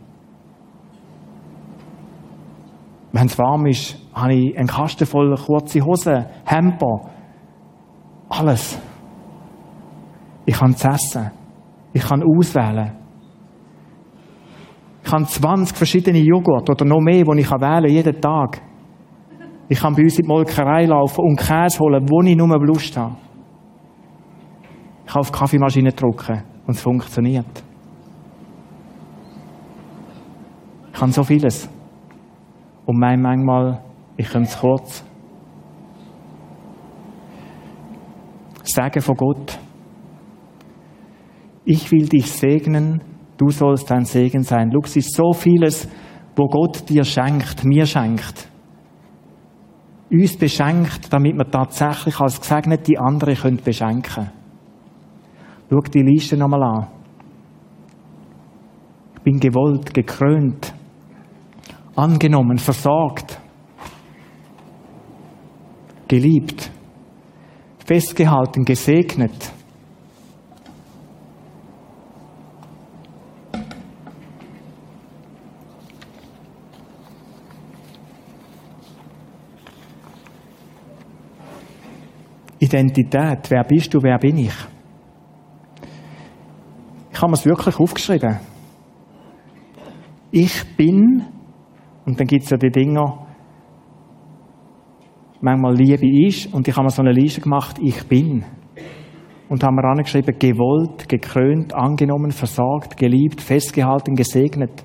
[SPEAKER 1] Wenn es warm ist, habe ich einen Kasten voll kurze Hosen, Hemper. Alles. Ich kann es essen. Ich kann auswählen. Ich kann 20 verschiedene Joghurt oder noch mehr, die ich wählen kann, jeden Tag. Ich kann bei uns in die Molkerei laufen und Käse holen, wo ich nur Lust habe. Ich kann auf die Kaffeemaschine drücken und es funktioniert. Ich kann so vieles. Und mein manchmal, ich komme zu kurz. Segen von Gott. Ich will dich segnen, du sollst ein Segen sein. Es ist so vieles, wo Gott dir schenkt, mir schenkt. Uns beschenkt, damit wir tatsächlich als Gesegnete andere können beschenken Schau die Liste nochmal an. Ich bin gewollt, gekrönt, angenommen, versorgt, geliebt, festgehalten, gesegnet. Identität. Wer bist du, wer bin ich? Ich habe mir es wirklich aufgeschrieben. Ich bin, und dann gibt es ja die Dinger, manchmal Liebe ist, und ich habe mir so eine Liste gemacht, ich bin. Und haben mir angeschrieben, gewollt, gekrönt, angenommen, versorgt, geliebt, festgehalten, gesegnet.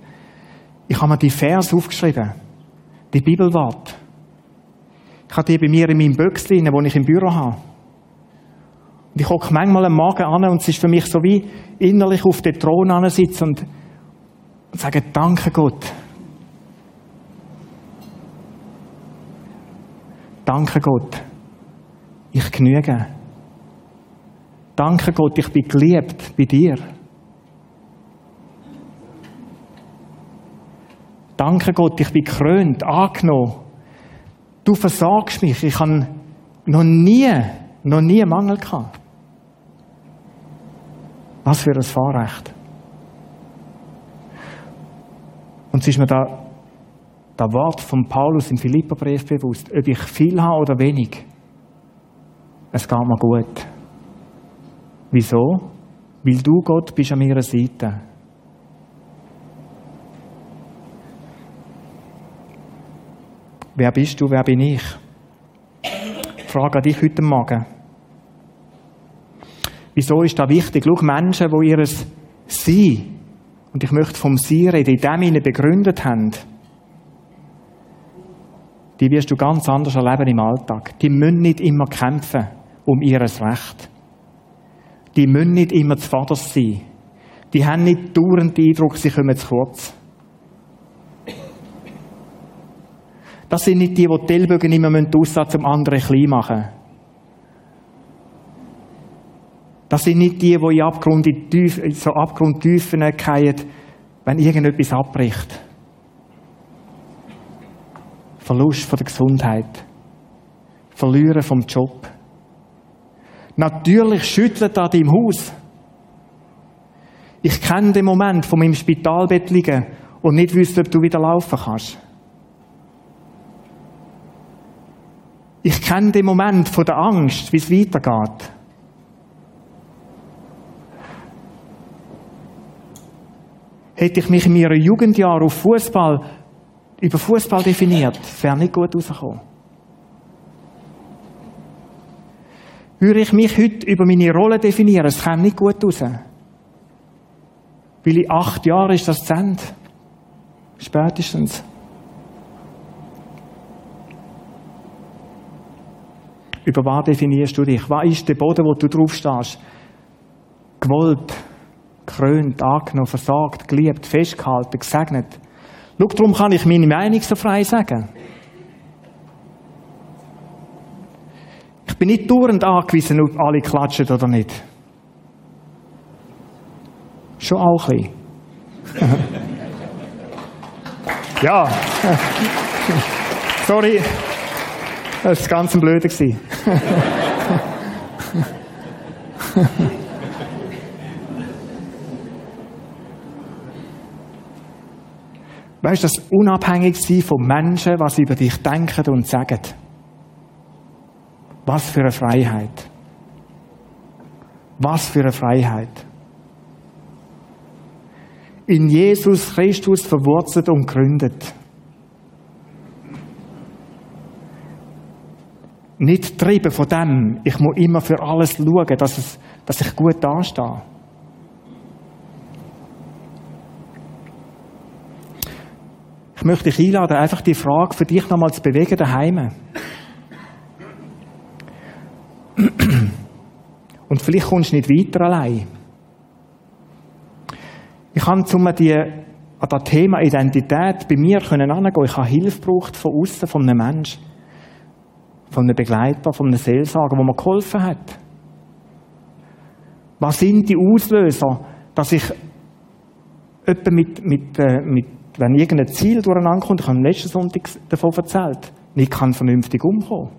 [SPEAKER 1] Ich habe mir die Vers aufgeschrieben, die Bibelwort. Ich habe die bei mir in meinem Büchschen, wo ich im Büro habe. Und ich hocke manchmal am Magen an und es ist für mich so wie innerlich auf den Thron sitzen und, und sagen, danke Gott. Danke Gott. Ich genüge. Danke Gott, ich bin geliebt bei dir. Danke Gott, ich bin krönt, angenommen. Du versagst mich. Ich habe noch nie, noch nie Mangel gehabt. Was für ein Fahrrecht. Und es ist mir da das Wort von Paulus im Philipperbrief bewusst, ob ich viel habe oder wenig. Es geht mir gut. Wieso? Weil du, Gott, bist an meiner Seite. Wer bist du, wer bin ich? Frage an dich heute Morgen. Wieso ist das wichtig? Schau, Menschen, die ihr Sein, und ich möchte vom Sein reden, in dem ihnen begründet haben, die wirst du ganz anders erleben im Alltag. Die müssen nicht immer kämpfen um ihr Recht. Die müssen nicht immer zu Vater sein. Die haben nicht dauernd den Eindruck, sie kommen zu kurz. Das sind nicht die, die die Ellbogen immer aussatz um andere klein machen Das sind nicht die, die in Abgrund, in Tief, so Abgrundtiefen fallen, wenn irgendetwas abbricht. Verlust von der Gesundheit. Verlieren vom Job. Natürlich schüttelt an deinem Haus. Ich kenne den Moment von meinem Spitalbett liegen und nicht wüsste, ob du wieder laufen kannst. Ich kenne den Moment von der Angst, wie es weitergeht. Hätte ich mich in meinen Jugendjahren auf Fußball über Fußball definiert, wäre nicht gut rausgekommen. Würde ich mich heute über meine Rolle definieren, es käme nicht gut raus. Weil in acht Jahren ist das zu. Spätestens. Über was definierst du dich? Was ist der Boden, wo du drauf stehst? Gewollt, krönt, angenommen, versagt, geliebt, festgehalten, gesegnet. Schau, darum kann ich meine Meinung so frei sagen. Ich bin nicht dauernd angewiesen, ob alle klatschen oder nicht. Schon auch ein bisschen. *laughs* ja. Sorry. Das war ganz ein *laughs* Weißt du, das unabhängig sein von Menschen, was über dich denken und sagen. Was für eine Freiheit. Was für eine Freiheit. In Jesus Christus verwurzelt und gründet. Nicht treiben von dem, ich muss immer für alles schauen, dass, es, dass ich gut dastehe. Ich möchte dich einladen, einfach die Frage für dich nochmal zu bewegen daheim. Und vielleicht kommst du nicht weiter allein. Ich habe zum die, an das Thema Identität bei mir können angehen. Ich habe Hilfe gebraucht von außen, von einem Menschen, von einem Begleiter, von einem Seelsorger, der mir geholfen hat. Was sind die Auslöser, dass ich etwa mit, mit, äh, mit wenn irgendein Ziel durcheinander kommt, ich habe am letzten Sonntag davon erzählt, nicht kann vernünftig umkommen.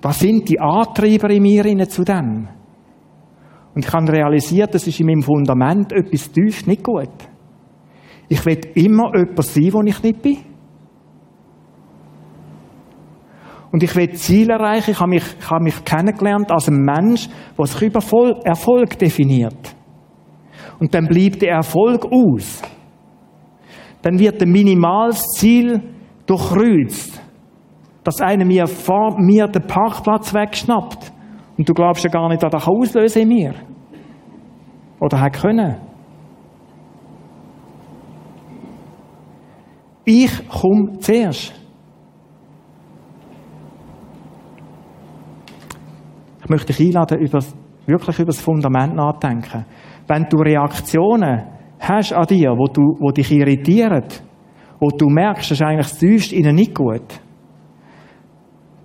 [SPEAKER 1] Was sind die Antreiber in mir zu dem? Und ich habe realisiert, das ist in meinem Fundament etwas tief nicht gut. Ich will immer jemand sein, wo ich nicht bin. Und ich will Ziele erreichen. Ich habe mich, ich habe mich kennengelernt als ein Mensch, der sich über Erfolg definiert. Und dann bleibt der Erfolg aus. Dann wird ein minimales Ziel durchkreuzt. Dass einer mir vor mir den Parkplatz wegschnappt. Und du glaubst ja gar nicht, dass das auslösen in mir. Oder hat können. Ich komme zuerst. Ich möchte dich einladen, über, wirklich über das Fundament nachzudenken. Wenn du Reaktionen hast an dir, wo, du, wo dich irritieren, wo du merkst, das ist eigentlich das ihnen nicht gut,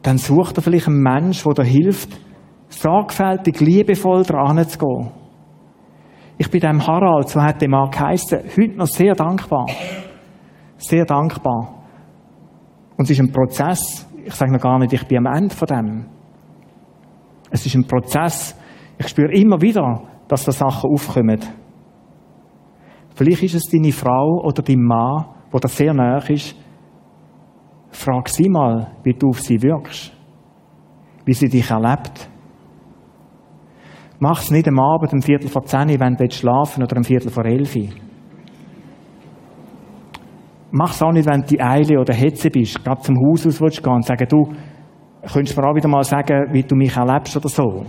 [SPEAKER 1] dann such dir vielleicht einen Mensch, der dir hilft, sorgfältig, liebevoll dran zu gehen. Ich bin dem Harald, so hat der Mann geheißen, heute noch sehr dankbar. Sehr dankbar. Und es ist ein Prozess. Ich sage noch gar nicht, ich bin am Ende von dem. Es ist ein Prozess. Ich spüre immer wieder, dass da Sachen aufkommen. Vielleicht ist es deine Frau oder dein Mann, wo das sehr nah ist. Frag sie mal, wie du auf sie wirkst. Wie sie dich erlebt. Mach es nicht am Abend um Viertel vor zehn, wenn du schlafen oder um Viertel vor elf. Mach es auch nicht, wenn du Eile oder Hetze bist, gerade zum Haus aus willst gehen und sagen, du, könntest mir auch wieder mal sagen, wie du mich erlebst oder so.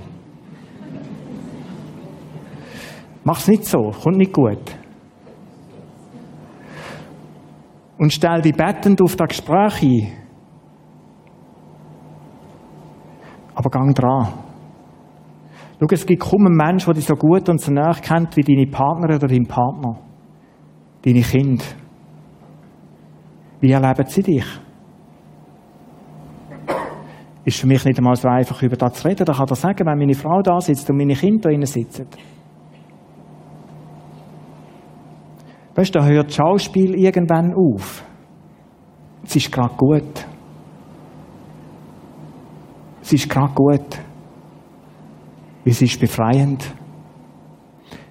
[SPEAKER 1] Mach es nicht so, kommt nicht gut. Und stell dich bettend auf das Gespräch ein. Aber gang dran. Schau, es gibt kaum einen Menschen, der dich so gut und so nah kennt wie deine Partnerin oder dein Partner. Deine Kinder. Wie erleben sie dich? Ist für mich nicht einmal so einfach, über das zu reden. Da kann er sagen, wenn meine Frau da sitzt und meine Kinder drinnen sitzen. Weißt du, da hört Schauspiel irgendwann auf. Es ist gerade gut. Es ist gerade gut. Es ist befreiend.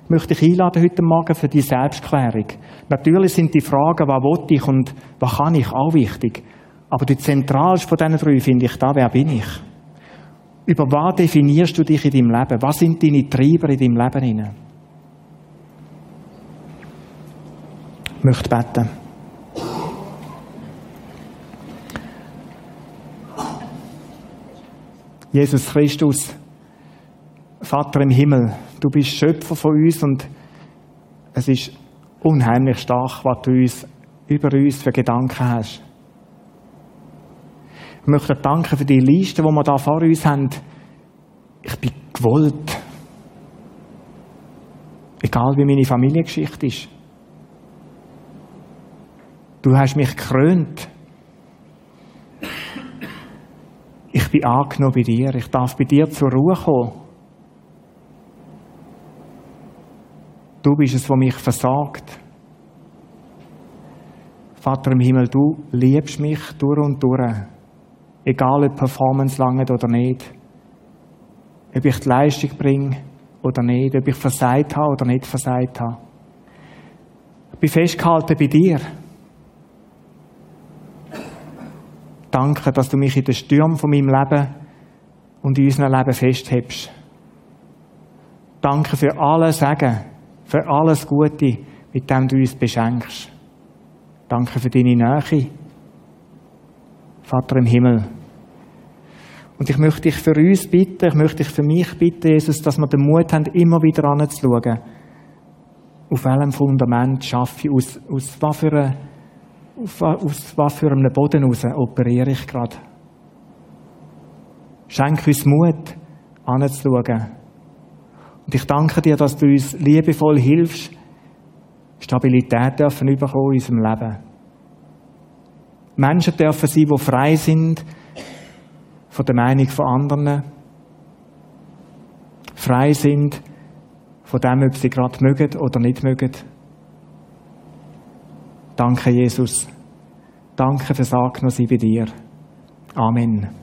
[SPEAKER 1] Ich möchte dich einladen heute Morgen für die Selbstklärung. Natürlich sind die Fragen, was will ich und was kann ich, auch wichtig. Aber die zentralste von diesen drei finde ich da, wer bin ich? Über was definierst du dich in deinem Leben? Was sind deine Treiber in deinem Leben? Ich möchte beten. Jesus Christus, Vater im Himmel, du bist Schöpfer von uns und es ist unheimlich stark, was du uns über uns für Gedanken hast. Ich möchte danken für die Liste, die wir da vor uns haben. Ich bin gewollt. Egal wie meine Familiengeschichte ist. Du hast mich gekrönt. Ich bin angenommen bei dir. Ich darf bei dir zur Ruhe kommen. Du bist es, was mich versorgt. Vater im Himmel, du liebst mich durch und durch. Egal, ob Performance lange oder nicht. Ob ich die Leistung bringe oder nicht. Ob ich versagt habe oder nicht versagt habe. Ich bin festgehalten bei dir. Danke, dass du mich in den Stürmen von meinem Leben und in unserem Leben festhältst. Danke für alles Segen, für alles Gute, mit dem du uns beschenkst. Danke für deine Nähe. Vater im Himmel. Und ich möchte dich für uns bitten, ich möchte dich für mich bitten, Jesus, dass wir den Mut haben, immer wieder anzuschauen. Auf welchem Fundament schaffe ich, aus, aus was für, eine, auf, aus was für einem Boden raus operiere ich gerade. Schenk uns Mut, anzuschauen. Und ich danke dir, dass du uns liebevoll hilfst, Stabilität dürfen überkommen in unserem Leben. Menschen dürfen sein, die frei sind von der Meinung von anderen, frei sind von dem, ob sie gerade mögen oder nicht mögen. Danke, Jesus. Danke fürs Angenommen bei dir. Amen.